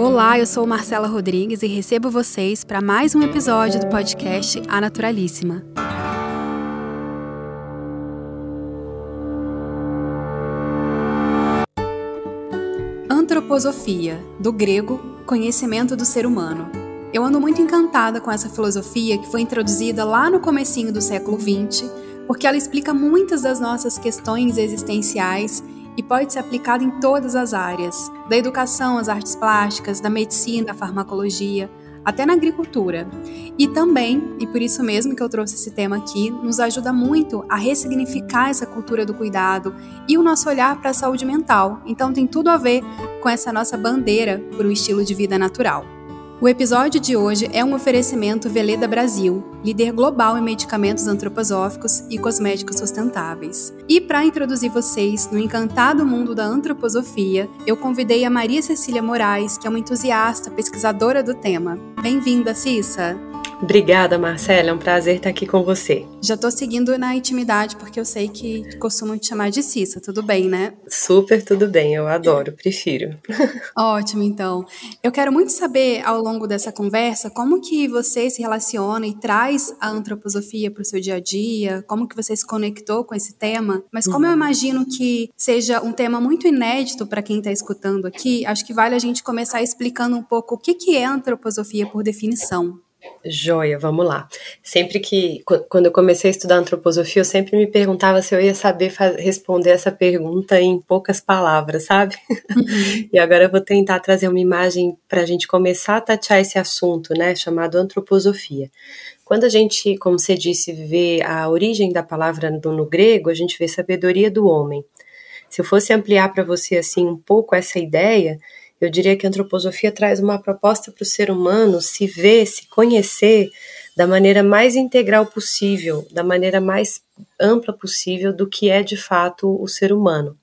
Olá, eu sou Marcela Rodrigues e recebo vocês para mais um episódio do podcast A Naturalíssima. Antroposofia, do grego conhecimento do ser humano. Eu ando muito encantada com essa filosofia que foi introduzida lá no comecinho do século XX, porque ela explica muitas das nossas questões existenciais e pode ser aplicada em todas as áreas, da educação às artes plásticas, da medicina à farmacologia, até na agricultura. E também, e por isso mesmo que eu trouxe esse tema aqui, nos ajuda muito a ressignificar essa cultura do cuidado e o nosso olhar para a saúde mental. Então tem tudo a ver com essa nossa bandeira por um estilo de vida natural. O episódio de hoje é um oferecimento Veleda Brasil, líder global em medicamentos antroposóficos e cosméticos sustentáveis. E para introduzir vocês no encantado mundo da antroposofia, eu convidei a Maria Cecília Moraes, que é uma entusiasta pesquisadora do tema. Bem-vinda, Cissa! Obrigada, Marcela. É um prazer estar aqui com você. Já estou seguindo na intimidade porque eu sei que costumam te chamar de Cissa, tudo bem, né? Super tudo bem, eu adoro, prefiro. Ótimo, então. Eu quero muito saber ao longo dessa conversa como que você se relaciona e traz a antroposofia para o seu dia a dia, como que você se conectou com esse tema, mas como uhum. eu imagino que seja um tema muito inédito para quem está escutando aqui, acho que vale a gente começar explicando um pouco o que, que é antroposofia por definição. Joia, vamos lá. Sempre que, quando eu comecei a estudar antroposofia, eu sempre me perguntava se eu ia saber responder essa pergunta em poucas palavras, sabe? Uhum. e agora eu vou tentar trazer uma imagem para a gente começar a tatear esse assunto, né, chamado antroposofia. Quando a gente, como você disse, vê a origem da palavra no, no grego, a gente vê sabedoria do homem. Se eu fosse ampliar para você assim um pouco essa ideia, eu diria que a antroposofia traz uma proposta para o ser humano se ver, se conhecer da maneira mais integral possível, da maneira mais ampla possível do que é de fato o ser humano.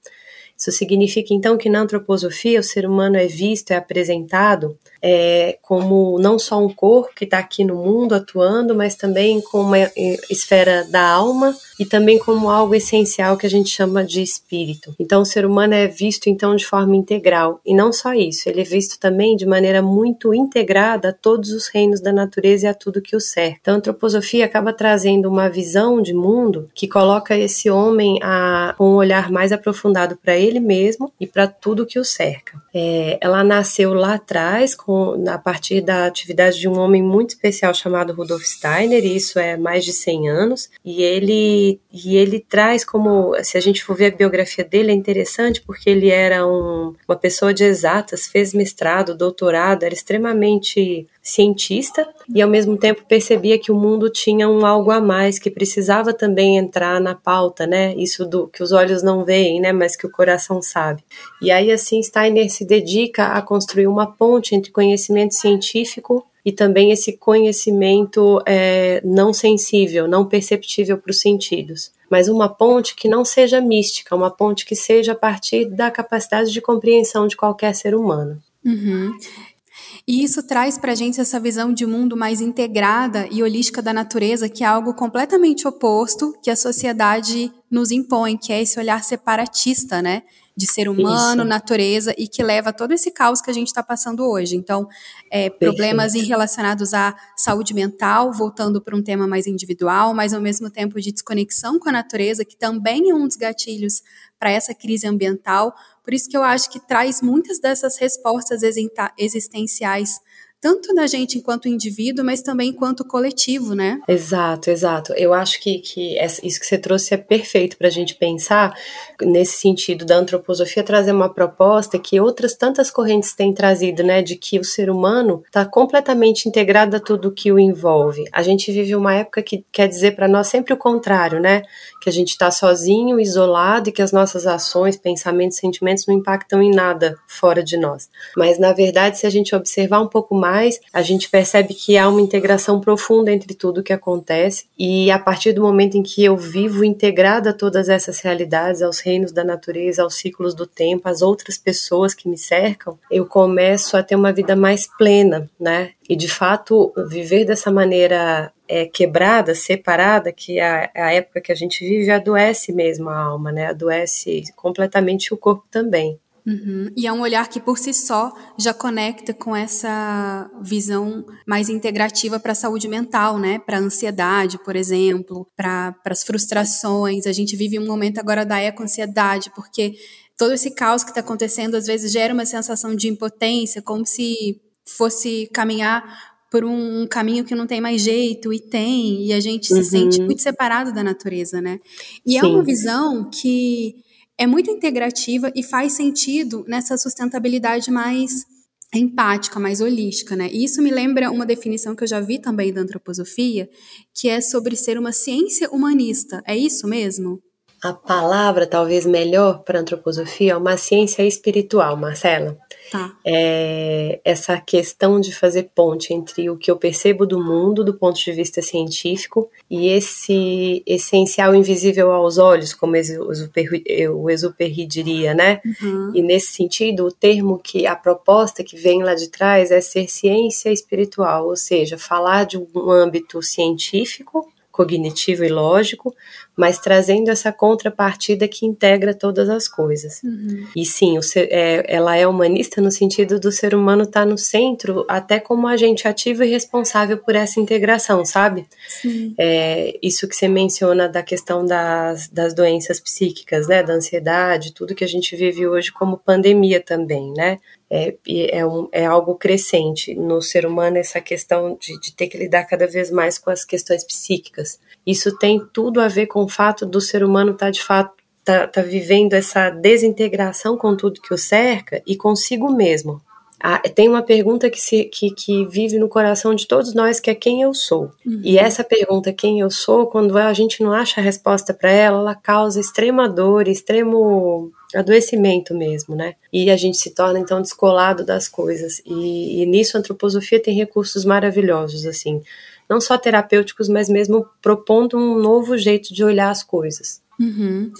Isso significa então que na antroposofia o ser humano é visto, é apresentado é, como não só um corpo que está aqui no mundo atuando, mas também como uma é, esfera da alma e também como algo essencial que a gente chama de espírito. Então o ser humano é visto então de forma integral e não só isso, ele é visto também de maneira muito integrada a todos os reinos da natureza e a tudo que o cerca. Então a antroposofia acaba trazendo uma visão de mundo que coloca esse homem a, um olhar mais aprofundado para ele mesmo e para tudo que o cerca. É, ela nasceu lá atrás com, a partir da atividade de um homem muito especial chamado Rudolf Steiner, e isso é mais de 100 anos, e ele, e ele traz como, se a gente for ver a biografia dele, é interessante porque ele era um, uma pessoa de exatas, fez mestrado, doutorado, era extremamente cientista e ao mesmo tempo percebia que o mundo tinha um algo a mais que precisava também entrar na pauta, né? Isso do que os olhos não veem, né, mas que o coração sabe. E aí assim Steiner se dedica a construir uma ponte entre conhecimento científico e também esse conhecimento é, não sensível, não perceptível para os sentidos. Mas uma ponte que não seja mística, uma ponte que seja a partir da capacidade de compreensão de qualquer ser humano. Uhum. E isso traz para a gente essa visão de mundo mais integrada e holística da natureza, que é algo completamente oposto que a sociedade nos impõe, que é esse olhar separatista, né? De ser humano, isso. natureza, e que leva a todo esse caos que a gente está passando hoje. Então, é, problemas relacionados à saúde mental, voltando para um tema mais individual, mas ao mesmo tempo de desconexão com a natureza, que também é um dos gatilhos para essa crise ambiental, por isso que eu acho que traz muitas dessas respostas existenciais tanto da gente enquanto indivíduo, mas também enquanto coletivo, né? Exato, exato. Eu acho que, que isso que você trouxe é perfeito para a gente pensar nesse sentido da antroposofia trazer uma proposta que outras tantas correntes têm trazido, né, de que o ser humano está completamente integrado a tudo que o envolve. A gente vive uma época que quer dizer para nós sempre o contrário, né? Que a gente está sozinho, isolado e que as nossas ações, pensamentos, sentimentos não impactam em nada fora de nós. Mas na verdade, se a gente observar um pouco mais mais, a gente percebe que há uma integração profunda entre tudo que acontece e a partir do momento em que eu vivo integrada a todas essas realidades, aos reinos da natureza, aos ciclos do tempo, às outras pessoas que me cercam, eu começo a ter uma vida mais plena, né? E de fato, viver dessa maneira é, quebrada, separada, que a, a época que a gente vive, adoece mesmo a alma, né? Adoece completamente o corpo também. Uhum. E é um olhar que por si só já conecta com essa visão mais integrativa para a saúde mental, né? Para a ansiedade, por exemplo, para as frustrações. A gente vive um momento agora da eco-ansiedade, porque todo esse caos que está acontecendo às vezes gera uma sensação de impotência, como se fosse caminhar por um caminho que não tem mais jeito e tem, e a gente uhum. se sente muito separado da natureza, né? E Sim. é uma visão que é muito integrativa e faz sentido nessa sustentabilidade mais empática, mais holística, né? E isso me lembra uma definição que eu já vi também da antroposofia, que é sobre ser uma ciência humanista. É isso mesmo? A palavra talvez melhor para antroposofia é uma ciência espiritual, Marcela. Tá. É essa questão de fazer ponte entre o que eu percebo do mundo do ponto de vista científico e esse essencial invisível aos olhos, como o Exupéry diria, né? Uhum. E nesse sentido, o termo que a proposta que vem lá de trás é ser ciência espiritual, ou seja, falar de um âmbito científico cognitivo e lógico, mas trazendo essa contrapartida que integra todas as coisas. Uhum. E sim, ser, é, ela é humanista no sentido do ser humano estar tá no centro, até como agente ativo e responsável por essa integração, sabe? Sim. É, isso que você menciona da questão das, das doenças psíquicas, né, da ansiedade, tudo que a gente vive hoje como pandemia também, né? é, é, um, é, algo crescente no ser humano essa questão de, de, ter que lidar cada vez mais com as questões psíquicas. Isso tem tudo a ver com o fato do ser humano estar tá, de fato tá, tá vivendo essa desintegração com tudo que o cerca e consigo mesmo. Ah, tem uma pergunta que, se, que, que, vive no coração de todos nós, que é quem eu sou. Uhum. E essa pergunta, quem eu sou, quando a gente não acha a resposta para ela, ela causa extrema dor, extremo adoecimento mesmo, né? E a gente se torna então descolado das coisas. E, e nisso a antroposofia tem recursos maravilhosos, assim, não só terapêuticos, mas mesmo propondo um novo jeito de olhar as coisas. Uhum.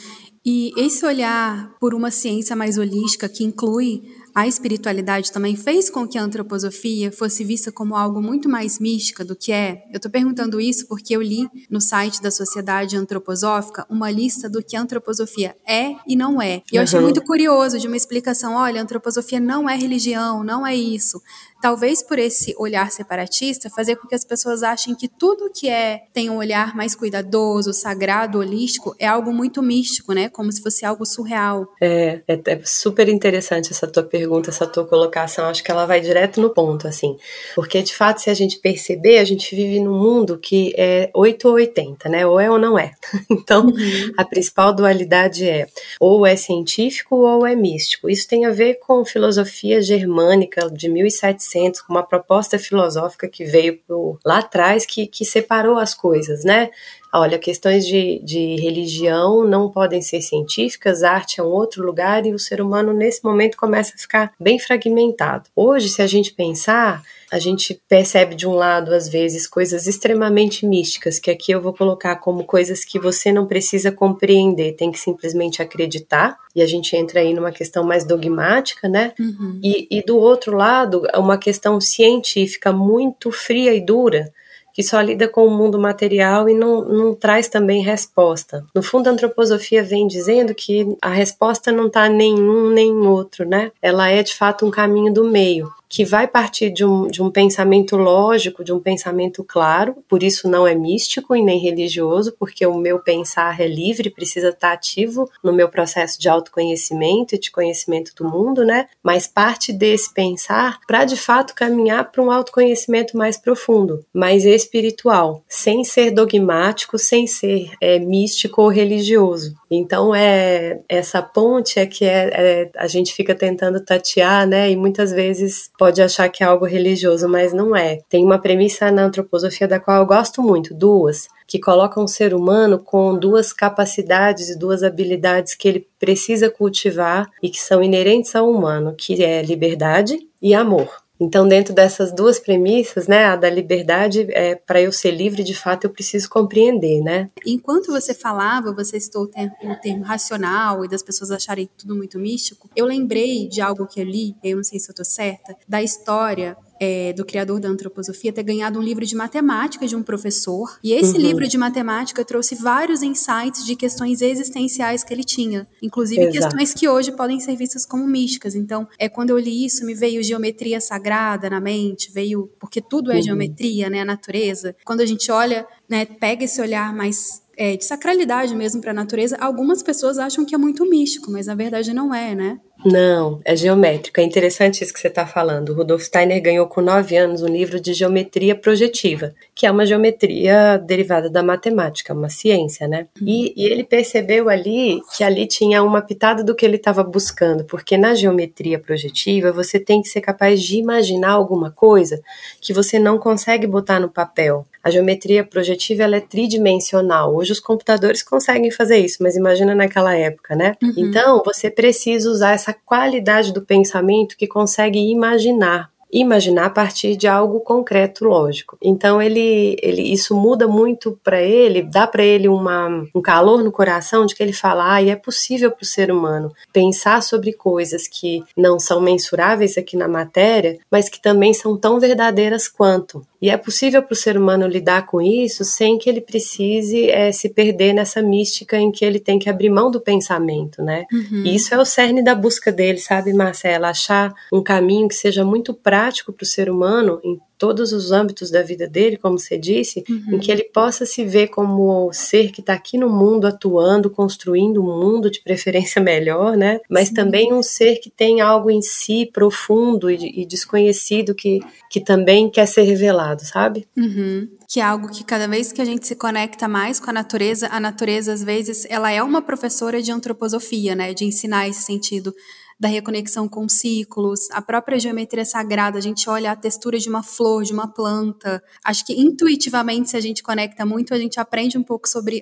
E esse olhar por uma ciência mais holística que inclui a espiritualidade também fez com que a antroposofia fosse vista como algo muito mais mística do que é? Eu estou perguntando isso porque eu li no site da Sociedade Antroposófica uma lista do que a antroposofia é e não é. E eu achei muito curioso de uma explicação: olha, a antroposofia não é religião, não é isso talvez por esse olhar separatista, fazer com que as pessoas achem que tudo que é tem um olhar mais cuidadoso, sagrado, holístico, é algo muito místico, né? Como se fosse algo surreal. É, é, é super interessante essa tua pergunta, essa tua colocação. Acho que ela vai direto no ponto, assim. Porque, de fato, se a gente perceber, a gente vive num mundo que é 8 ou 80, né? Ou é ou não é. Então, uhum. a principal dualidade é ou é científico ou é místico. Isso tem a ver com filosofia germânica de 1700 1900, com uma proposta filosófica que veio pro, lá atrás, que, que separou as coisas, né? Olha, questões de, de religião não podem ser científicas, arte é um outro lugar e o ser humano nesse momento começa a ficar bem fragmentado. Hoje, se a gente pensar, a gente percebe de um lado, às vezes, coisas extremamente místicas, que aqui eu vou colocar como coisas que você não precisa compreender, tem que simplesmente acreditar, e a gente entra aí numa questão mais dogmática, né? Uhum. E, e do outro lado, uma questão científica muito fria e dura, que só lida com o mundo material e não, não traz também resposta. No fundo, a antroposofia vem dizendo que a resposta não está nenhum nem outro, né? Ela é de fato um caminho do meio que vai partir de um, de um pensamento lógico, de um pensamento claro, por isso não é místico e nem religioso, porque o meu pensar é livre, precisa estar ativo no meu processo de autoconhecimento e de conhecimento do mundo, né? Mas parte desse pensar para de fato caminhar para um autoconhecimento mais profundo, mais espiritual, sem ser dogmático, sem ser é, místico ou religioso. Então é essa ponte é que é, é, a gente fica tentando tatear, né? E muitas vezes pode achar que é algo religioso, mas não é. Tem uma premissa na antroposofia da qual eu gosto muito, duas, que colocam o ser humano com duas capacidades e duas habilidades que ele precisa cultivar e que são inerentes ao humano, que é liberdade e amor. Então, dentro dessas duas premissas, né, a da liberdade, é, para eu ser livre, de fato, eu preciso compreender, né? Enquanto você falava, você citou o termo, o termo racional e das pessoas acharem tudo muito místico, eu lembrei de algo que eu li, eu não sei se eu estou certa, da história é, do criador da antroposofia ter ganhado um livro de matemática de um professor. E esse uhum. livro de matemática trouxe vários insights de questões existenciais que ele tinha, inclusive Exato. questões que hoje podem ser vistas como místicas. Então, é quando eu li isso, me veio geometria sagrada na mente, veio porque tudo é uhum. geometria, né, a natureza. Quando a gente olha, né, pega esse olhar mais é, de sacralidade mesmo para a natureza, algumas pessoas acham que é muito místico, mas na verdade não é, né? Não, é geométrico. É interessante isso que você está falando. Rudolf Steiner ganhou com nove anos um livro de geometria projetiva, que é uma geometria derivada da matemática, uma ciência, né? E, e ele percebeu ali que ali tinha uma pitada do que ele estava buscando, porque na geometria projetiva você tem que ser capaz de imaginar alguma coisa que você não consegue botar no papel. A geometria projetiva ela é tridimensional. Hoje os computadores conseguem fazer isso, mas imagina naquela época, né? Uhum. Então você precisa usar essa qualidade do pensamento que consegue imaginar imaginar a partir de algo concreto, lógico. Então ele, ele isso muda muito para ele, dá para ele uma, um calor no coração de que ele fala, ah, e é possível para o ser humano pensar sobre coisas que não são mensuráveis aqui na matéria, mas que também são tão verdadeiras quanto. E é possível para o ser humano lidar com isso sem que ele precise é, se perder nessa mística em que ele tem que abrir mão do pensamento, né? Uhum. E isso é o cerne da busca dele, sabe, Marcela? Achar um caminho que seja muito prático para o ser humano em todos os âmbitos da vida dele, como você disse, uhum. em que ele possa se ver como ser que está aqui no mundo atuando, construindo um mundo de preferência melhor, né? Mas Sim. também um ser que tem algo em si profundo e, e, desconhecido que, que também quer ser revelado, sabe? Uhum. Que é algo que cada vez que a gente se conecta mais com a natureza, a natureza às vezes ela é uma professora de antroposofia, né? De ensinar esse sentido da reconexão com ciclos, a própria geometria sagrada, a gente olha a textura de uma flor, de uma planta. Acho que intuitivamente, se a gente conecta muito, a gente aprende um pouco sobre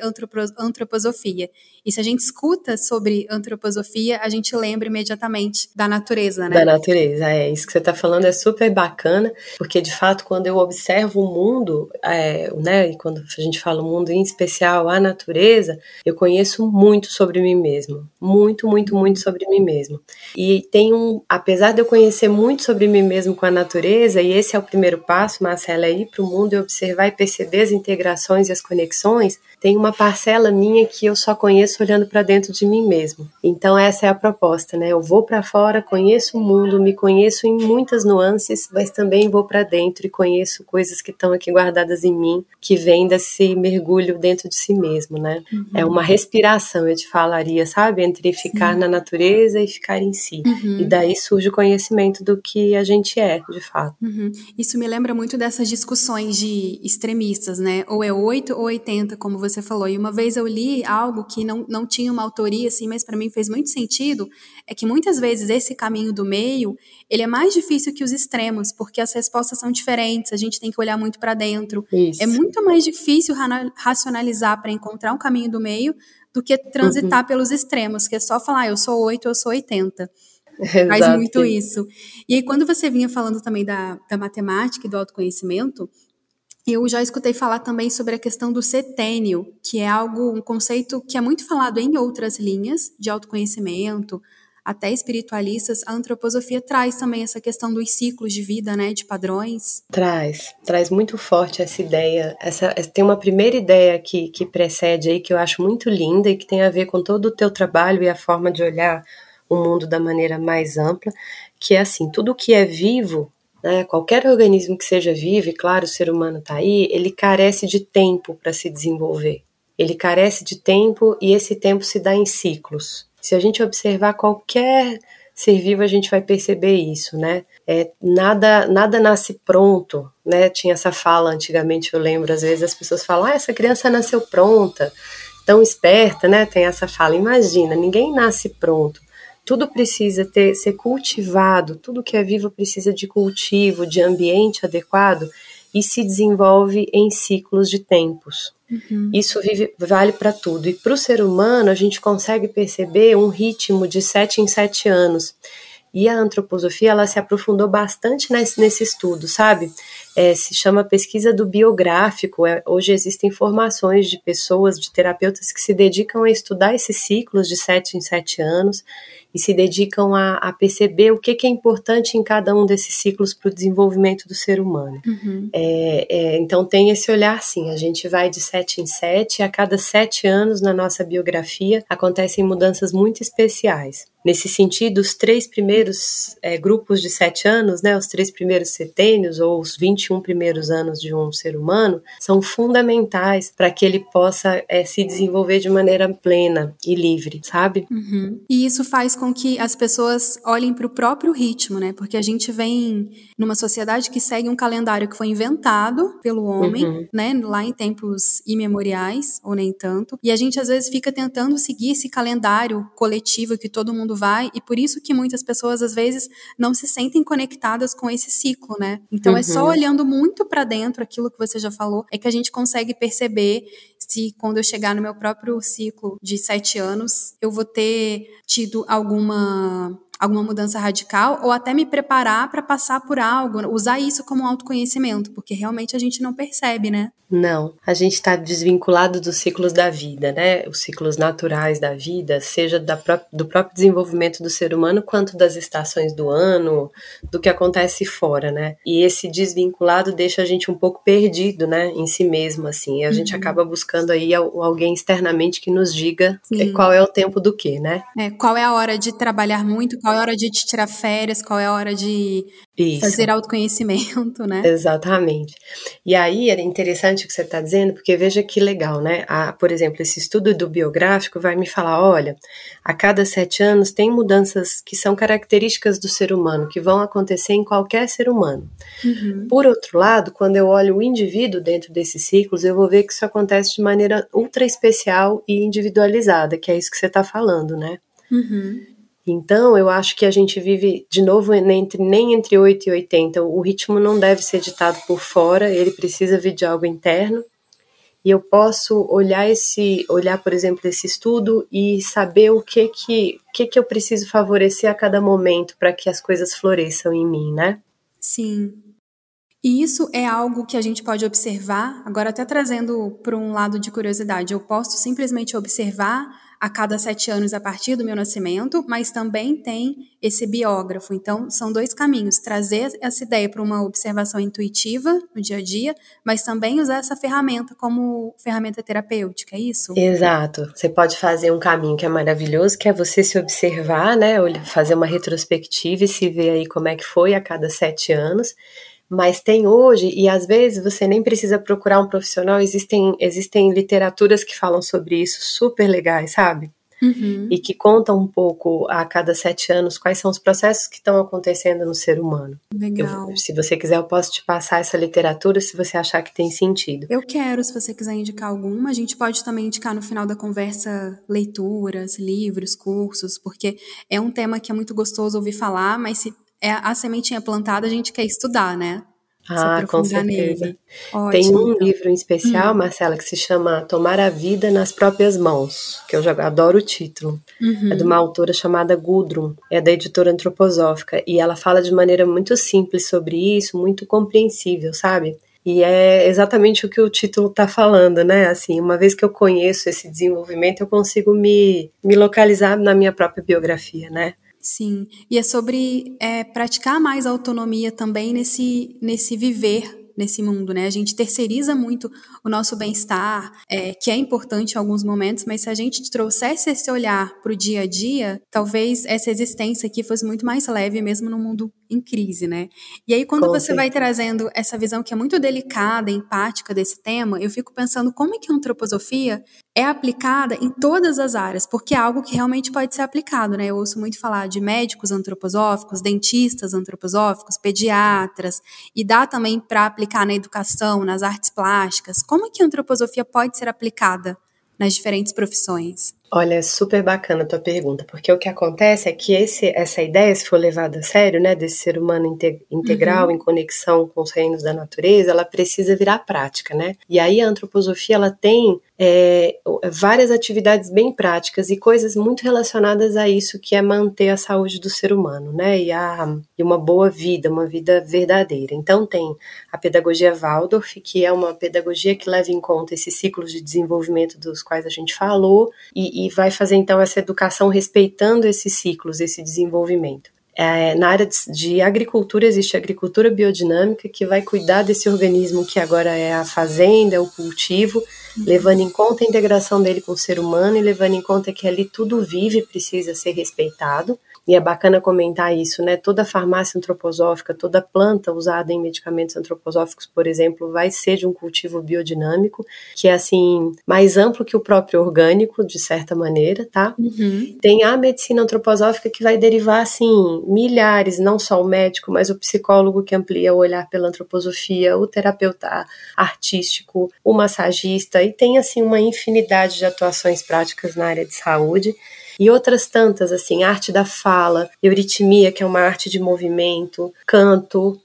antroposofia. E se a gente escuta sobre antroposofia, a gente lembra imediatamente da natureza, né? Da natureza, é. Isso que você está falando é super bacana, porque de fato, quando eu observo o mundo, é, né, e quando a gente fala o mundo em especial, a natureza, eu conheço muito sobre mim mesmo. Muito, muito, muito sobre mim mesmo. E tem um, apesar de eu conhecer muito sobre mim mesmo com a natureza, e esse é o primeiro passo, Marcela, é ir para o mundo e observar e perceber as integrações e as conexões, tem uma parcela minha que eu só conheço olhando para dentro de mim mesmo. Então essa é a proposta, né? Eu vou para fora, conheço o mundo, me conheço em muitas nuances, mas também vou para dentro e conheço coisas que estão aqui guardadas em mim, que vêm desse mergulho dentro de si mesmo, né? Uhum. É uma respiração, eu te falaria, sabe, entre ficar Sim. na natureza e ficar em si. Uhum. E daí surge o conhecimento do que a gente é, de fato. Uhum. Isso me lembra muito dessas discussões de extremistas, né? Ou é 8 ou 80, como você falou. E uma vez eu li algo que não, não tinha uma autoria, assim, mas para mim fez muito sentido, é que muitas vezes esse caminho do meio, ele é mais difícil que os extremos, porque as respostas são diferentes, a gente tem que olhar muito para dentro. Isso. É muito mais difícil racionalizar para encontrar um caminho do meio do que transitar uhum. pelos extremos, que é só falar, ah, eu sou 8, eu sou 80. Exato. Faz muito isso. E aí, quando você vinha falando também da, da matemática e do autoconhecimento, eu já escutei falar também sobre a questão do setênio, que é algo, um conceito que é muito falado em outras linhas de autoconhecimento, até espiritualistas, a antroposofia traz também essa questão dos ciclos de vida, né, de padrões. Traz, traz muito forte essa ideia. Essa, tem uma primeira ideia que, que precede aí que eu acho muito linda e que tem a ver com todo o teu trabalho e a forma de olhar o mundo da maneira mais ampla, que é assim, tudo que é vivo né, qualquer organismo que seja vivo, e claro, o ser humano está aí, ele carece de tempo para se desenvolver. Ele carece de tempo e esse tempo se dá em ciclos. Se a gente observar qualquer ser vivo, a gente vai perceber isso, né? É, nada, nada nasce pronto, né? Tinha essa fala antigamente, eu lembro, às vezes as pessoas falam, ah, essa criança nasceu pronta, tão esperta, né? Tem essa fala. Imagina, ninguém nasce pronto. Tudo precisa ter, ser cultivado, tudo que é vivo precisa de cultivo, de ambiente adequado e se desenvolve em ciclos de tempos. Uhum. Isso vive, vale para tudo. E para o ser humano, a gente consegue perceber um ritmo de sete em sete anos. E a antroposofia ela se aprofundou bastante nesse, nesse estudo, sabe? é, se chama pesquisa do biográfico. É, hoje existem informações de pessoas, de terapeutas que se dedicam a estudar esses ciclos de sete em sete anos e se dedicam a, a perceber o que, que, é importante em cada um desses ciclos para o desenvolvimento do ser humano. Uhum. É, é, então tem esse olhar sim, a gente vai de sete em sete, a cada sete anos na nossa biografia acontecem mudanças muito especiais. Nesse sentido, os três primeiros é, grupos de sete anos, né, os três primeiros setênios, ou os 21 primeiros anos de um ser humano, são fundamentais para que ele possa é, se desenvolver de maneira plena e livre, sabe? Uhum. E isso faz com que as pessoas olhem para o próprio ritmo, né? Porque a gente vem numa sociedade que segue um calendário que foi inventado pelo homem, uhum. né, lá em tempos imemoriais, ou nem tanto, e a gente às vezes fica tentando seguir esse calendário coletivo que todo mundo vai, e por isso que muitas pessoas às vezes não se sentem conectadas com esse ciclo, né? Então uhum. é só uhum. olhando muito para dentro aquilo que você já falou, é que a gente consegue perceber se quando eu chegar no meu próprio ciclo de sete anos, eu vou ter tido alguma alguma mudança radical ou até me preparar para passar por algo, usar isso como autoconhecimento, porque realmente a gente não percebe, né? Não, a gente está desvinculado dos ciclos da vida, né? Os ciclos naturais da vida, seja da pró do próprio desenvolvimento do ser humano, quanto das estações do ano, do que acontece fora, né? E esse desvinculado deixa a gente um pouco perdido, né? Em si mesmo, assim. E a uhum. gente acaba buscando aí alguém externamente que nos diga Sim. qual é o tempo do que, né? É, qual é a hora de trabalhar muito, qual é a hora de tirar férias, qual é a hora de isso. fazer autoconhecimento, né? Exatamente. E aí era interessante que você está dizendo, porque veja que legal, né? A, por exemplo, esse estudo do biográfico vai me falar: olha, a cada sete anos tem mudanças que são características do ser humano, que vão acontecer em qualquer ser humano. Uhum. Por outro lado, quando eu olho o indivíduo dentro desses ciclos, eu vou ver que isso acontece de maneira ultra especial e individualizada, que é isso que você está falando, né? Uhum. Então, eu acho que a gente vive, de novo, entre, nem entre 8 e 80. O ritmo não deve ser ditado por fora, ele precisa vir de algo interno. E eu posso olhar esse, olhar, por exemplo, esse estudo e saber o que que, que, que eu preciso favorecer a cada momento para que as coisas floresçam em mim, né? Sim. E isso é algo que a gente pode observar, agora até trazendo para um lado de curiosidade, eu posso simplesmente observar a cada sete anos a partir do meu nascimento, mas também tem esse biógrafo. Então, são dois caminhos: trazer essa ideia para uma observação intuitiva no dia a dia, mas também usar essa ferramenta como ferramenta terapêutica, é isso? Exato. Você pode fazer um caminho que é maravilhoso, que é você se observar, né? Fazer uma retrospectiva e se ver aí como é que foi a cada sete anos mas tem hoje, e às vezes você nem precisa procurar um profissional, existem, existem literaturas que falam sobre isso super legais, sabe? Uhum. E que contam um pouco a cada sete anos quais são os processos que estão acontecendo no ser humano. Legal. Eu, se você quiser, eu posso te passar essa literatura se você achar que tem sentido. Eu quero, se você quiser indicar alguma. A gente pode também indicar no final da conversa leituras, livros, cursos, porque é um tema que é muito gostoso ouvir falar, mas se é a sementinha plantada, a gente quer estudar, né? Ah, com certeza. Tem um livro em especial, hum. Marcela, que se chama Tomar a Vida nas Próprias Mãos, que eu já adoro o título. Uhum. É de uma autora chamada Gudrun, é da editora antroposófica, e ela fala de maneira muito simples sobre isso, muito compreensível, sabe? E é exatamente o que o título está falando, né? Assim, uma vez que eu conheço esse desenvolvimento, eu consigo me, me localizar na minha própria biografia, né? Sim, e é sobre é, praticar mais autonomia também nesse, nesse viver nesse mundo, né? A gente terceiriza muito o nosso bem-estar, é, que é importante em alguns momentos, mas se a gente trouxesse esse olhar para o dia a dia, talvez essa existência aqui fosse muito mais leve, mesmo no mundo em crise, né? E aí, quando Com você certeza. vai trazendo essa visão que é muito delicada, empática desse tema, eu fico pensando como é que a antroposofia é aplicada em todas as áreas, porque é algo que realmente pode ser aplicado, né? Eu ouço muito falar de médicos antroposóficos, dentistas antroposóficos, pediatras, e dá também para aplicar na educação, nas artes plásticas. Como é que a antroposofia pode ser aplicada nas diferentes profissões? Olha, super bacana a tua pergunta, porque o que acontece é que esse, essa ideia, se for levada a sério, né, desse ser humano integral, uhum. em conexão com os reinos da natureza, ela precisa virar prática, né? E aí a antroposofia, ela tem é, várias atividades bem práticas e coisas muito relacionadas a isso, que é manter a saúde do ser humano, né? E, a, e uma boa vida, uma vida verdadeira. Então tem a pedagogia Waldorf, que é uma pedagogia que leva em conta esses ciclos de desenvolvimento dos quais a gente falou e, e vai fazer então essa educação respeitando esses ciclos, esse desenvolvimento. É, na área de, de, agricultura existe a agricultura biodinâmica que vai cuidar desse organismo que agora é a fazenda, é o cultivo. Levando em conta a integração dele com o ser humano e levando em conta que ali tudo vive e precisa ser respeitado e é bacana comentar isso, né? Toda farmácia antroposófica, toda planta usada em medicamentos antroposóficos, por exemplo, vai ser de um cultivo biodinâmico, que é assim, mais amplo que o próprio orgânico, de certa maneira, tá? Uhum. Tem a medicina antroposófica que vai derivar, assim, milhares, não só o médico, mas o psicólogo que amplia o olhar pela antroposofia, o terapeuta artístico, o massagista, e tem, assim, uma infinidade de atuações práticas na área de saúde e outras tantas, assim, arte da fala, euritmia, que é uma arte de movimento, canto,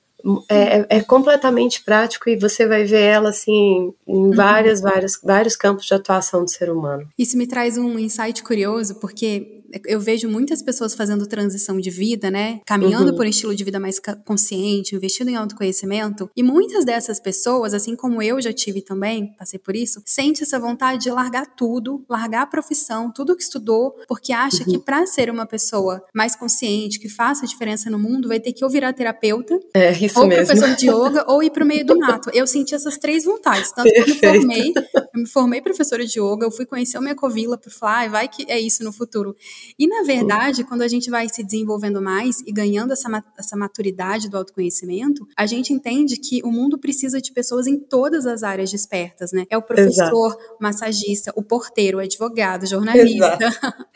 é, é, é, completamente prático e você vai ver ela assim em várias, uhum. vários, vários campos de atuação do ser humano. Isso me traz um insight curioso, porque eu vejo muitas pessoas fazendo transição de vida, né? Caminhando uhum. por um estilo de vida mais consciente, investindo em autoconhecimento. E muitas dessas pessoas, assim como eu já tive também, passei por isso, sente essa vontade de largar tudo, largar a profissão, tudo que estudou, porque acha uhum. que para ser uma pessoa mais consciente, que faça diferença no mundo, vai ter que ou virar terapeuta, é, ou mesmo. professor de yoga, ou ir pro meio do mato. Eu senti essas três vontades. Tanto que eu me formei, eu me formei professora de yoga, eu fui conhecer o Mecovila por falar, ah, vai que é isso no futuro. E, na verdade, quando a gente vai se desenvolvendo mais e ganhando essa, essa maturidade do autoconhecimento, a gente entende que o mundo precisa de pessoas em todas as áreas despertas, né? É o professor, Exato. massagista, o porteiro, o advogado, o jornalista. Exato.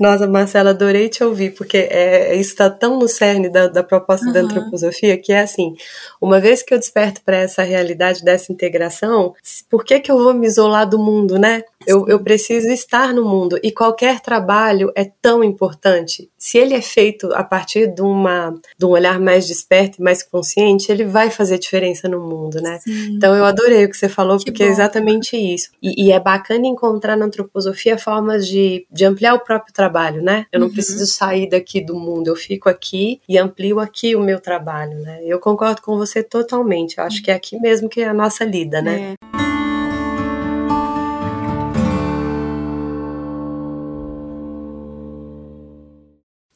Nossa, Marcela, adorei te ouvir, porque é, isso está tão no cerne da, da proposta uhum. da antroposofia que é assim: uma vez que eu desperto para essa realidade dessa integração, por que, que eu vou me isolar do mundo, né? Eu, eu preciso estar no mundo e qualquer trabalho é tão importante. Se ele é feito a partir de, uma, de um olhar mais desperto e mais consciente, ele vai fazer diferença no mundo, né? Sim. Então eu adorei o que você falou, que porque é bom. é exatamente isso. E, e, é bacana encontrar na antroposofia formas de, de ampliar o próprio trabalho, né? Eu não uhum. preciso sair daqui do mundo, eu fico aqui e amplio aqui o meu trabalho, né? Eu concordo com você totalmente. Eu acho que é aqui mesmo que é a nossa lida, né? É.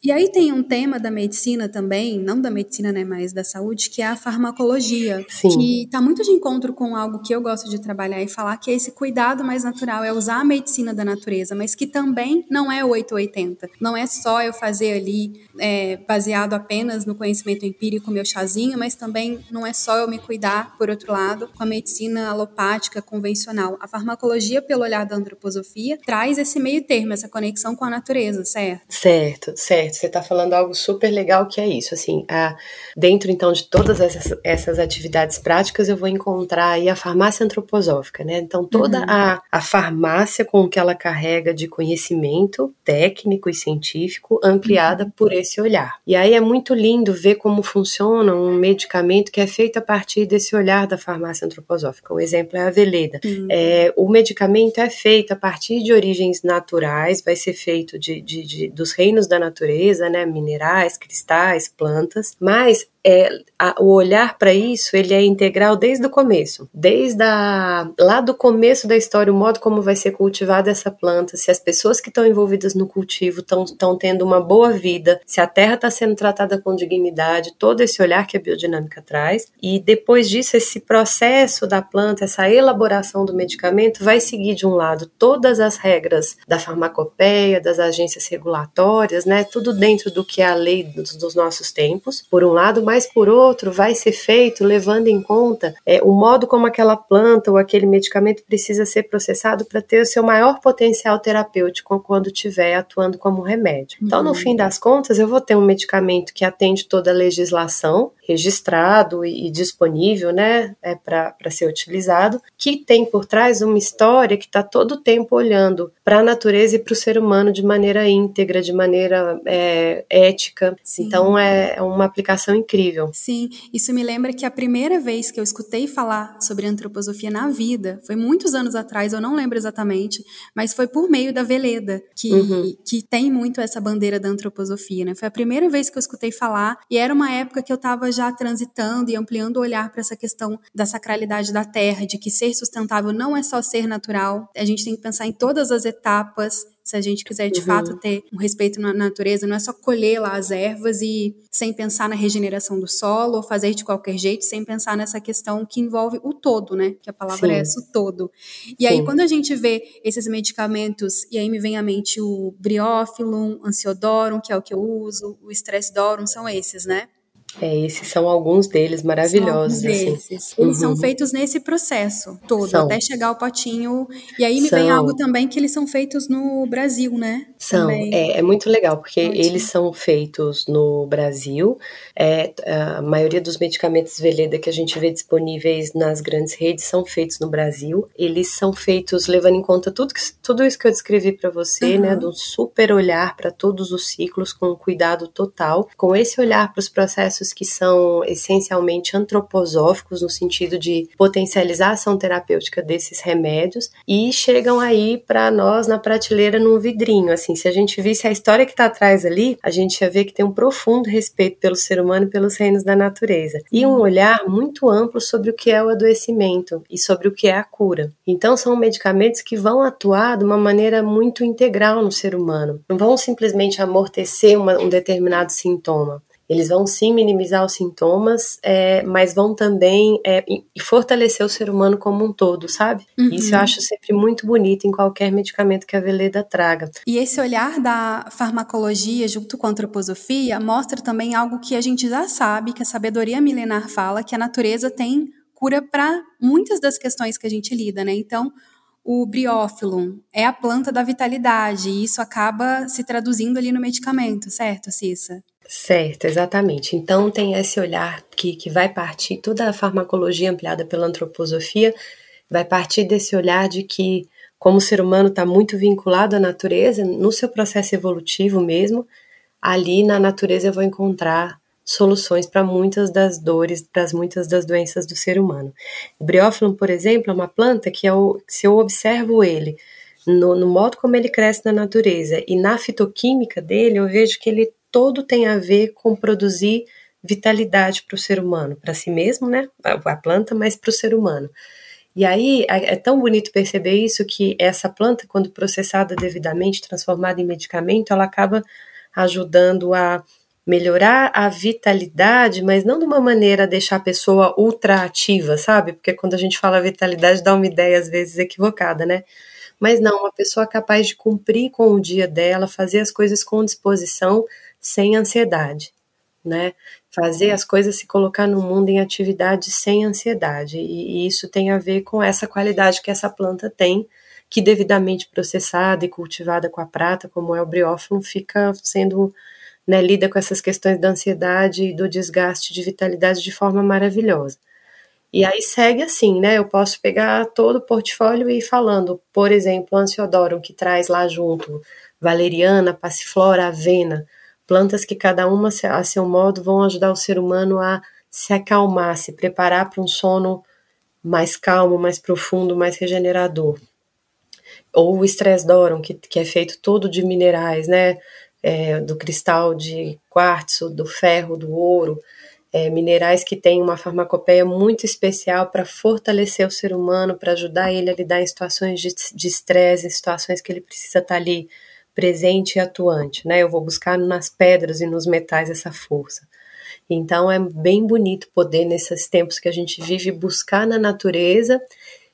E aí tem um tema da medicina também, não da medicina, né, mas da saúde, que é a farmacologia, Sim. que está muito de encontro com algo que eu gosto de trabalhar e falar, que é esse cuidado mais natural, é usar a medicina da natureza, mas que também não é 880. Não é só eu fazer ali é, baseado apenas no conhecimento empírico, meu chazinho, mas também não é só eu me cuidar, por outro lado, com a medicina alopática convencional. A farmacologia, pelo olhar da antroposofia, traz esse meio termo, essa conexão com a natureza, certo? Certo, certo certo, você está falando algo super legal que é isso, assim, a, dentro então de todas essas, essas atividades práticas eu vou encontrar aí a farmácia antroposófica, né, então toda uhum. a, a farmácia com o que ela carrega de conhecimento técnico e científico ampliada uhum. por esse olhar. E aí é muito lindo ver como funciona um medicamento que é feito a partir desse olhar da farmácia antroposófica. Um exemplo é a veleda. Uhum. É, o medicamento é feito a partir de origens naturais, vai ser feito de, de, de dos reinos da natureza natureza, né, minerais, cristais, plantas, mas é, a, o olhar para isso ele é integral desde o começo, desde a, lá do começo da história, o modo como vai ser cultivada essa planta, se as pessoas que estão envolvidas no cultivo estão tendo uma boa vida, se a terra está sendo tratada com dignidade, todo esse olhar que a biodinâmica traz, e depois disso esse processo da planta, essa elaboração do medicamento vai seguir de um lado todas as regras da farmacopeia, das agências regulatórias, né, tudo dentro do que é a lei dos, dos nossos tempos, por um lado, mas por outro vai ser feito levando em conta é, o modo como aquela planta ou aquele medicamento precisa ser processado para ter o seu maior potencial terapêutico quando estiver atuando como remédio. Então, no uhum. fim das contas, eu vou ter um medicamento que atende toda a legislação, registrado e, e disponível, né, é, para ser utilizado, que tem por trás uma história que está todo o tempo olhando para a natureza e para o ser humano de maneira íntegra, de maneira é, ética. Sim. Então é, é uma aplicação incrível. Sim, isso me lembra que a primeira vez que eu escutei falar sobre antroposofia na vida foi muitos anos atrás, eu não lembro exatamente, mas foi por meio da Veleda, que, uhum. que tem muito essa bandeira da antroposofia, né? Foi a primeira vez que eu escutei falar e era uma época que eu estava já transitando e ampliando o olhar para essa questão da sacralidade da terra, de que ser sustentável não é só ser natural, a gente tem que pensar em todas as etapas se a gente quiser de uhum. fato ter um respeito na natureza, não é só colher lá as ervas e sem pensar na regeneração do solo ou fazer de qualquer jeito, sem pensar nessa questão que envolve o todo, né? Que a palavra Sim. é essa, o todo. E Sim. aí quando a gente vê esses medicamentos, e aí me vem à mente o briófilum, ansiodorum, que é o que eu uso, o estressdorum, são esses, né? É, esses são alguns deles maravilhosos. São assim. Eles uhum. são feitos nesse processo todo, são. até chegar ao potinho. E aí me são. vem algo também que eles são feitos no Brasil, né? São, é, é, muito legal, porque eles são feitos no Brasil. É, a maioria dos medicamentos Veleda que a gente vê disponíveis nas grandes redes são feitos no Brasil. Eles são feitos levando em conta tudo, que, tudo isso que eu descrevi para você, uhum. né? Do super olhar para todos os ciclos com cuidado total, com esse olhar para os processos que são essencialmente antroposóficos, no sentido de potencializar a ação terapêutica desses remédios, e chegam aí para nós na prateleira num vidrinho. Assim, se a gente visse a história que está atrás ali, a gente ia ver que tem um profundo respeito pelo ser humano e pelos reinos da natureza, e um olhar muito amplo sobre o que é o adoecimento e sobre o que é a cura. Então, são medicamentos que vão atuar de uma maneira muito integral no ser humano, não vão simplesmente amortecer uma, um determinado sintoma. Eles vão sim minimizar os sintomas, é, mas vão também é, fortalecer o ser humano como um todo, sabe? Uhum. Isso eu acho sempre muito bonito em qualquer medicamento que a Veleda traga. E esse olhar da farmacologia junto com a antroposofia mostra também algo que a gente já sabe, que a sabedoria milenar fala, que a natureza tem cura para muitas das questões que a gente lida, né? Então, o briófilum é a planta da vitalidade e isso acaba se traduzindo ali no medicamento, certo, Cissa? Certo, exatamente. Então tem esse olhar que, que vai partir, toda a farmacologia ampliada pela antroposofia vai partir desse olhar de que, como o ser humano está muito vinculado à natureza, no seu processo evolutivo mesmo, ali na natureza eu vou encontrar soluções para muitas das dores, para muitas das doenças do ser humano. O briófilo, por exemplo, é uma planta que, eu, se eu observo ele no, no modo como ele cresce na natureza e na fitoquímica dele, eu vejo que ele todo tem a ver com produzir vitalidade para o ser humano, para si mesmo, né? A, planta, mas para o ser humano. E aí é tão bonito perceber isso que essa planta, quando processada devidamente, transformada em medicamento, ela acaba ajudando a melhorar a vitalidade, mas não de uma maneira a deixar a pessoa ultra ativa, sabe? Porque quando a gente fala vitalidade dá uma ideia às vezes equivocada, né? Mas não, uma pessoa capaz de cumprir com o dia dela, fazer as coisas com disposição, sem ansiedade, né? Fazer as coisas se colocar no mundo em atividade sem ansiedade. E, e isso tem a ver com essa qualidade que essa planta tem, que devidamente processada e cultivada com a prata, como é o briófilo, fica sendo né, lida com essas questões da ansiedade e do desgaste de vitalidade de forma maravilhosa. E aí segue assim, né? Eu posso pegar todo o portfólio e ir falando, por exemplo, Ansiodorum, que traz lá junto valeriana, passiflora, avena, plantas que cada uma a seu modo vão ajudar o ser humano a se acalmar, se preparar para um sono mais calmo, mais profundo, mais regenerador. Ou o Stress Doron, que, que é feito todo de minerais, né? É, do cristal de quartzo, do ferro, do ouro, é, minerais que têm uma farmacopeia muito especial para fortalecer o ser humano, para ajudar ele a lidar em situações de estresse, em situações que ele precisa estar tá ali presente e atuante, né? Eu vou buscar nas pedras e nos metais essa força. Então é bem bonito poder nesses tempos que a gente vive buscar na natureza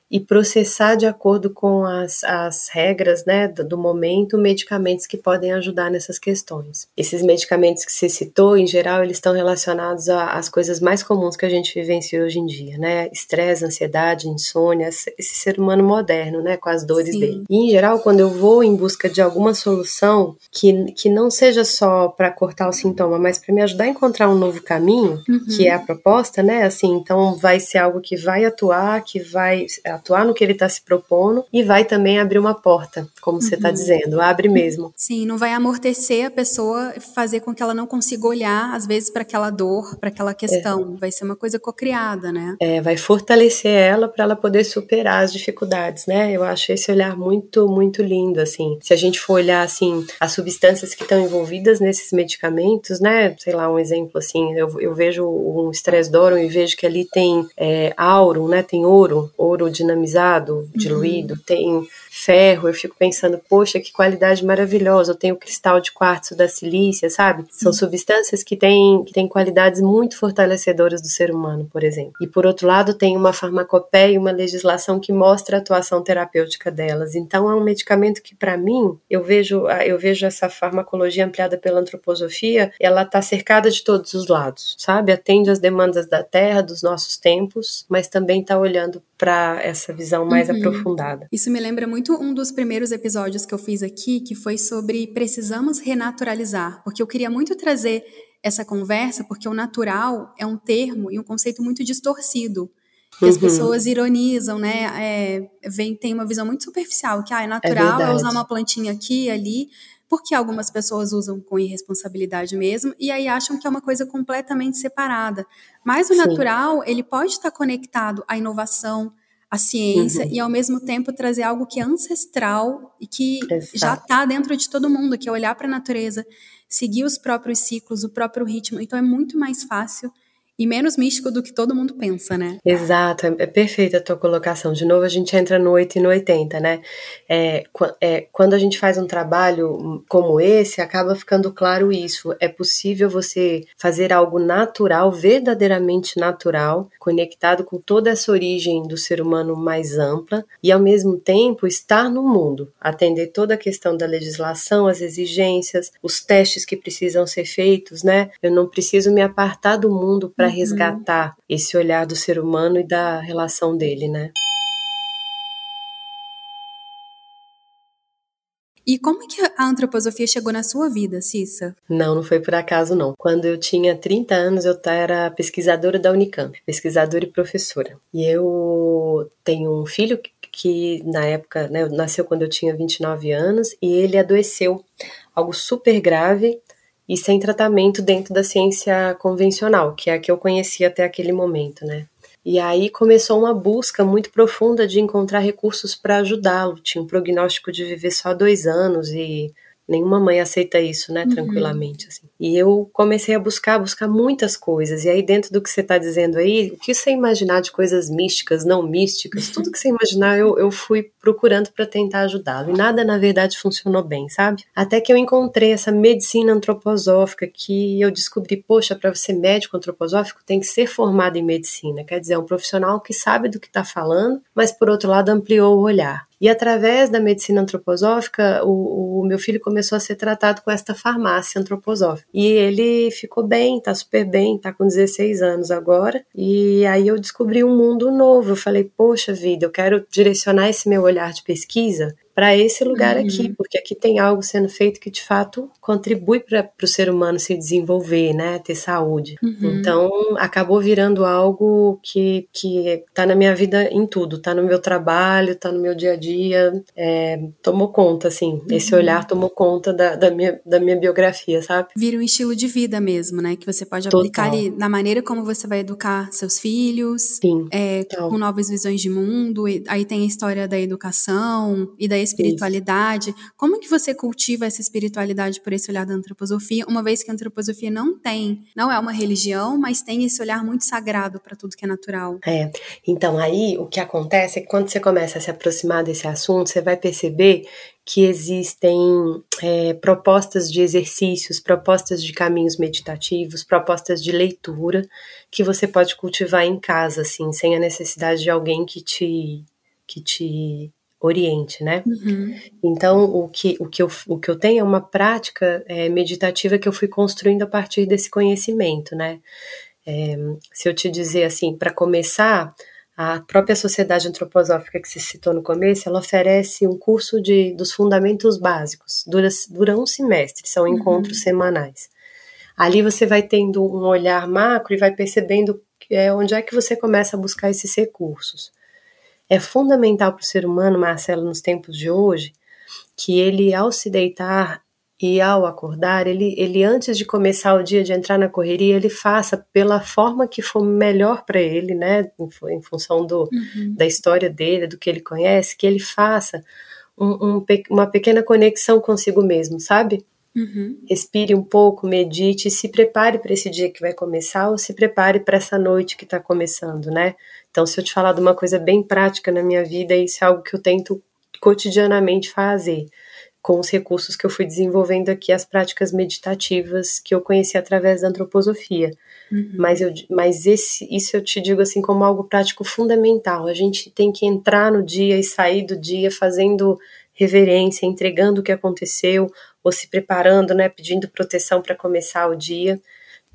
e processar de acordo com as, as regras né, do, do momento medicamentos que podem ajudar nessas questões. Esses medicamentos que você citou, em geral, eles estão relacionados às coisas mais comuns que a gente vivencia hoje em dia, né? Estresse, ansiedade, insônia, esse ser humano moderno, né? Com as dores Sim. dele. E, em geral, quando eu vou em busca de alguma solução que, que não seja só para cortar o sintoma, mas para me ajudar a encontrar um novo caminho, uhum. que é a proposta, né? Assim, então vai ser algo que vai atuar, que vai atuar no que ele está se propondo e vai também abrir uma porta, como você está uhum. dizendo, abre mesmo. Sim, não vai amortecer a pessoa, fazer com que ela não consiga olhar, às vezes, para aquela dor, para aquela questão. É. Vai ser uma coisa cocriada, né? É, vai fortalecer ela para ela poder superar as dificuldades, né? Eu acho esse olhar muito, muito lindo, assim. Se a gente for olhar, assim, as substâncias que estão envolvidas nesses medicamentos, né? Sei lá, um exemplo, assim, eu, eu vejo um estresse doro e vejo que ali tem é, auro, né? Tem ouro, ouro dinamizado, diluído, uhum. tem ferro, eu fico pensando, poxa, que qualidade maravilhosa, eu tenho o cristal de quartzo da silícia, sabe? São substâncias que têm, que têm qualidades muito fortalecedoras do ser humano, por exemplo. E por outro lado, tem uma farmacopeia e uma legislação que mostra a atuação terapêutica delas. Então é um medicamento que para mim, eu vejo, eu vejo essa farmacologia ampliada pela antroposofia, ela está cercada de todos os lados, sabe? Atende às demandas da terra, dos nossos tempos, mas também está olhando para essa visão mais uhum. aprofundada. Isso me lembra muito um dos primeiros episódios que eu fiz aqui, que foi sobre precisamos renaturalizar, porque eu queria muito trazer essa conversa, porque o natural é um termo e um conceito muito distorcido. Que uhum. as pessoas ironizam, né? É, vem, tem uma visão muito superficial, que ah, é natural é, é usar uma plantinha aqui e ali, porque algumas pessoas usam com irresponsabilidade mesmo, e aí acham que é uma coisa completamente separada. Mas o Sim. natural, ele pode estar conectado à inovação, à ciência, uhum. e ao mesmo tempo trazer algo que é ancestral e que Exato. já está dentro de todo mundo, que é olhar para a natureza, seguir os próprios ciclos, o próprio ritmo. Então é muito mais fácil e menos místico do que todo mundo pensa, né? Exato, é, é perfeita a tua colocação. De novo, a gente entra no 8 e no 80, né? É, é, quando a gente faz um trabalho como esse, acaba ficando claro isso. É possível você fazer algo natural, verdadeiramente natural, conectado com toda essa origem do ser humano mais ampla e, ao mesmo tempo, estar no mundo, atender toda a questão da legislação, as exigências, os testes que precisam ser feitos, né? Eu não preciso me apartar do mundo para para uhum. resgatar esse olhar do ser humano e da relação dele, né? E como é que a antroposofia chegou na sua vida, Cissa? Não, não foi por acaso não. Quando eu tinha 30 anos, eu era pesquisadora da Unicamp, pesquisadora e professora. E eu tenho um filho que na época, né, nasceu quando eu tinha 29 anos e ele adoeceu, algo super grave, e sem tratamento dentro da ciência convencional, que é a que eu conhecia até aquele momento, né? E aí começou uma busca muito profunda de encontrar recursos para ajudá-lo. Tinha um prognóstico de viver só dois anos e nenhuma mãe aceita isso, né, uhum. tranquilamente, assim. E eu comecei a buscar, buscar muitas coisas, e aí dentro do que você está dizendo aí, o que você imaginar de coisas místicas, não místicas, tudo que você imaginar, eu, eu fui procurando para tentar ajudá-lo, e nada, na verdade, funcionou bem, sabe? Até que eu encontrei essa medicina antroposófica, que eu descobri, poxa, para ser médico antroposófico, tem que ser formado em medicina, quer dizer, é um profissional que sabe do que está falando, mas, por outro lado, ampliou o olhar. E através da medicina antroposófica, o, o, meu filho começou a ser tratado com esta farmácia antroposófica. E ele ficou bem, tá super bem, tá com 16 anos agora. E aí eu descobri um mundo novo. Eu falei, poxa vida, eu quero direcionar esse meu olhar de pesquisa para esse lugar uhum. aqui, porque aqui tem algo sendo feito que de fato contribui para o ser humano se desenvolver, né, ter saúde. Uhum. Então acabou virando algo que que está na minha vida em tudo, está no meu trabalho, está no meu dia a dia, é, tomou conta, assim, uhum. esse olhar tomou conta da, da, minha, da minha biografia, sabe? Vira um estilo de vida mesmo, né, que você pode Total. aplicar ali na maneira como você vai educar seus filhos, Sim, é, com novas visões de mundo, aí tem a história da educação e da espiritualidade. Como que você cultiva essa espiritualidade por esse olhar da antroposofia, uma vez que a antroposofia não tem, não é uma religião, mas tem esse olhar muito sagrado para tudo que é natural? É. Então, aí o que acontece é que quando você começa a se aproximar desse assunto, você vai perceber que existem é, propostas de exercícios, propostas de caminhos meditativos, propostas de leitura que você pode cultivar em casa, assim, sem a necessidade de alguém que te que te oriente, né? Uhum. Então, o que, o, que eu, o que eu tenho é uma prática é, meditativa que eu fui construindo a partir desse conhecimento, né? É, se eu te dizer assim, para começar, a própria Sociedade Antroposófica que se citou no começo, ela oferece um curso de, dos fundamentos básicos, dura, dura um semestre, são uhum. encontros semanais. Ali você vai tendo um olhar macro e vai percebendo é, onde é que você começa a buscar esses recursos. É fundamental para o ser humano, Marcelo, nos tempos de hoje, que ele, ao se deitar e ao acordar, ele, ele antes de começar o dia, de entrar na correria, ele faça pela forma que for melhor para ele, né, em, em função do, uhum. da história dele, do que ele conhece, que ele faça um, um, uma pequena conexão consigo mesmo, sabe? Uhum. Respire um pouco, medite, se prepare para esse dia que vai começar ou se prepare para essa noite que está começando, né? Então, se eu te falar de uma coisa bem prática na minha vida, isso é algo que eu tento cotidianamente fazer com os recursos que eu fui desenvolvendo aqui, as práticas meditativas que eu conheci através da antroposofia. Uhum. Mas, eu, mas esse, isso eu te digo assim como algo prático fundamental. A gente tem que entrar no dia e sair do dia fazendo reverência, entregando o que aconteceu, ou se preparando, né, pedindo proteção para começar o dia.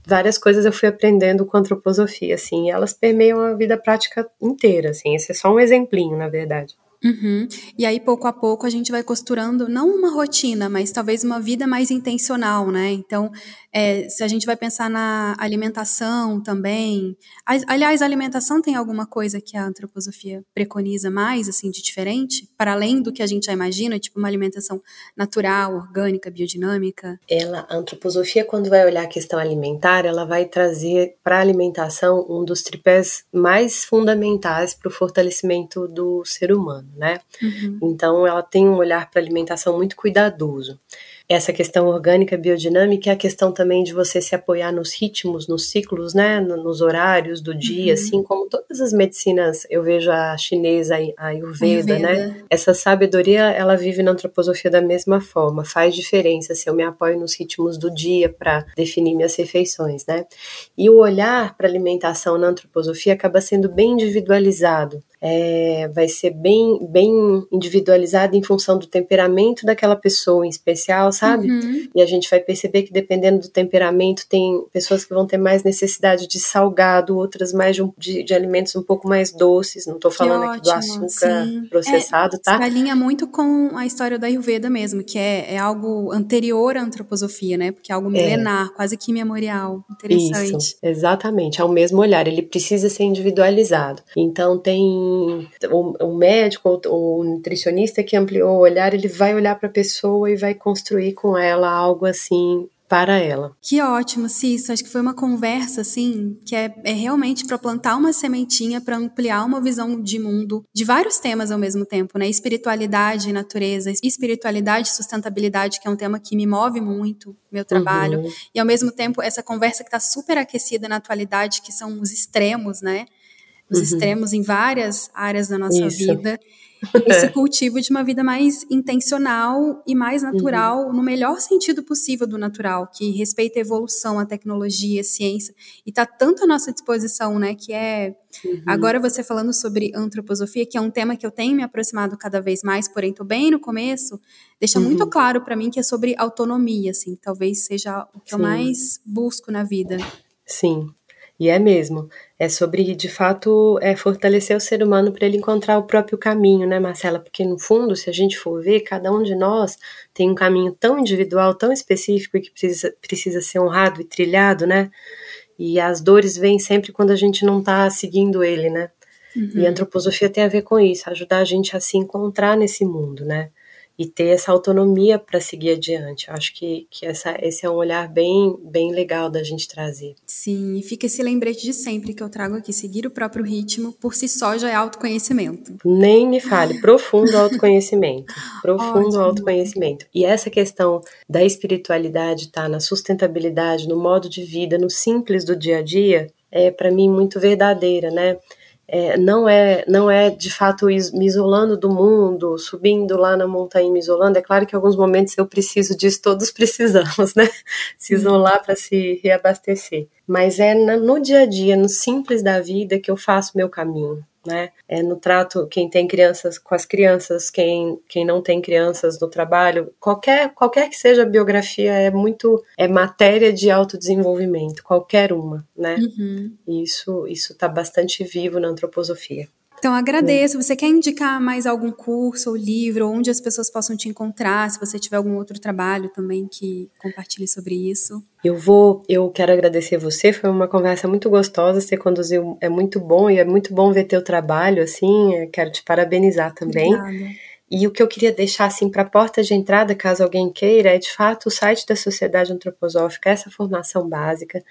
Várias coisas eu fui aprendendo com antroposofia, assim, elas permeiam a vida prática inteira, assim. Esse é só um exemplinho, na verdade. Uhum. E aí, pouco a pouco, a gente vai costurando, não uma rotina, mas talvez uma vida mais intencional, né? Então, é, se a gente vai pensar na alimentação também. Aliás, a alimentação tem alguma coisa que a antroposofia preconiza mais, assim, de diferente? Para além do que a gente já imagina, tipo uma alimentação natural, orgânica, biodinâmica? Ela, a antroposofia, quando vai olhar a questão alimentar, ela vai trazer para a alimentação um dos tripés mais fundamentais para o fortalecimento do ser humano né? Uhum. Então ela tem um olhar para alimentação muito cuidadoso. Essa questão orgânica biodinâmica é a questão também de você se apoiar nos ritmos, nos ciclos, né, nos horários do dia, uhum. assim como todas as medicinas, eu vejo a chinesa, a Ayurveda? Ayurveda, né? Essa sabedoria, ela vive na antroposofia da mesma forma, faz diferença se eu me apoio nos ritmos do dia para definir minhas refeições, né? E o olhar para alimentação na antroposofia acaba sendo bem individualizado é, vai ser bem, bem individualizada em função do temperamento daquela pessoa em especial, sabe? Uhum. E a gente vai perceber que dependendo do temperamento, tem pessoas que vão ter mais necessidade de salgado, outras mais de, de, de alimentos um pouco mais doces. Não estou falando aqui do açúcar sim. processado, é, tá? Se alinha muito com a história da Ayurveda mesmo, que é, é algo anterior à antroposofia, né? Porque é algo é. milenar, é. quase que memorial. Interessante. Isso, exatamente. É o mesmo olhar, ele precisa ser individualizado. Então tem o, o médico ou o nutricionista que ampliou o olhar, ele vai olhar para a pessoa e vai construir com ela algo assim para ela. Que ótimo, Cício. Acho que foi uma conversa, assim, que é, é realmente para plantar uma sementinha, para ampliar uma visão de mundo de vários temas ao mesmo tempo, né? Espiritualidade, natureza, espiritualidade e sustentabilidade, que é um tema que me move muito, meu trabalho. Uhum. E ao mesmo tempo, essa conversa que está super aquecida na atualidade, que são os extremos, né? Os uhum. extremos em várias áreas da nossa Isso. vida. Esse cultivo de uma vida mais intencional e mais natural, uhum. no melhor sentido possível do natural, que respeita a evolução, a tecnologia, a ciência, e está tanto à nossa disposição, né? Que é. Uhum. Agora você falando sobre antroposofia, que é um tema que eu tenho me aproximado cada vez mais, porém estou bem no começo, deixa uhum. muito claro para mim que é sobre autonomia, assim, talvez seja o que Sim. eu mais busco na vida. Sim, e é mesmo. É sobre, de fato, é fortalecer o ser humano para ele encontrar o próprio caminho, né, Marcela? Porque, no fundo, se a gente for ver, cada um de nós tem um caminho tão individual, tão específico e que precisa, precisa ser honrado e trilhado, né? E as dores vêm sempre quando a gente não está seguindo ele, né? Uhum. E a antroposofia tem a ver com isso, ajudar a gente a se encontrar nesse mundo, né? E ter essa autonomia para seguir adiante. Eu acho que, que essa, esse é um olhar bem, bem legal da gente trazer. Sim, e fica esse lembrete de sempre que eu trago aqui: seguir o próprio ritmo por si só já é autoconhecimento. Nem me fale, profundo autoconhecimento. profundo Ótimo. autoconhecimento. E essa questão da espiritualidade tá na sustentabilidade, no modo de vida, no simples do dia a dia, é para mim muito verdadeira, né? É, não é não é de fato me isolando do mundo, subindo lá na montanha me isolando. É claro que em alguns momentos eu preciso disso, todos precisamos, né? Se isolar para se reabastecer. Mas é no dia a dia, no simples da vida, que eu faço meu caminho. Né? É no trato quem tem crianças com as crianças, quem, quem não tem crianças no trabalho, qualquer qualquer que seja a biografia é muito é matéria de autodesenvolvimento, qualquer uma, né? Uhum. Isso isso está bastante vivo na antroposofia. Então agradeço. Você quer indicar mais algum curso ou livro, onde as pessoas possam te encontrar? Se você tiver algum outro trabalho também que compartilhe sobre isso. Eu vou, eu quero agradecer você. Foi uma conversa muito gostosa. Você conduziu, é muito bom e é muito bom ver teu trabalho. Assim, quero te parabenizar também. Obrigada. E o que eu queria deixar assim para a porta de entrada, caso alguém queira, é de fato o site da Sociedade Antroposófica, essa formação básica,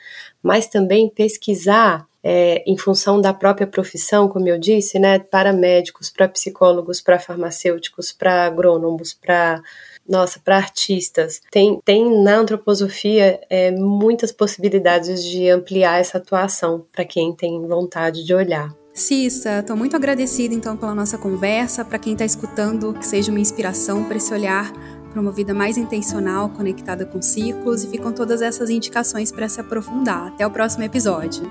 mas também pesquisar é, em função da própria profissão, como eu disse, né, para médicos, para psicólogos, para farmacêuticos, para agrônomos, para nossa, para artistas. Tem, tem na antroposofia é, muitas possibilidades de ampliar essa atuação para quem tem vontade de olhar. Cissa, estou muito agradecida então pela nossa conversa. Para quem está escutando, que seja uma inspiração para esse olhar para uma vida mais intencional, conectada com ciclos, e ficam todas essas indicações para se aprofundar. Até o próximo episódio.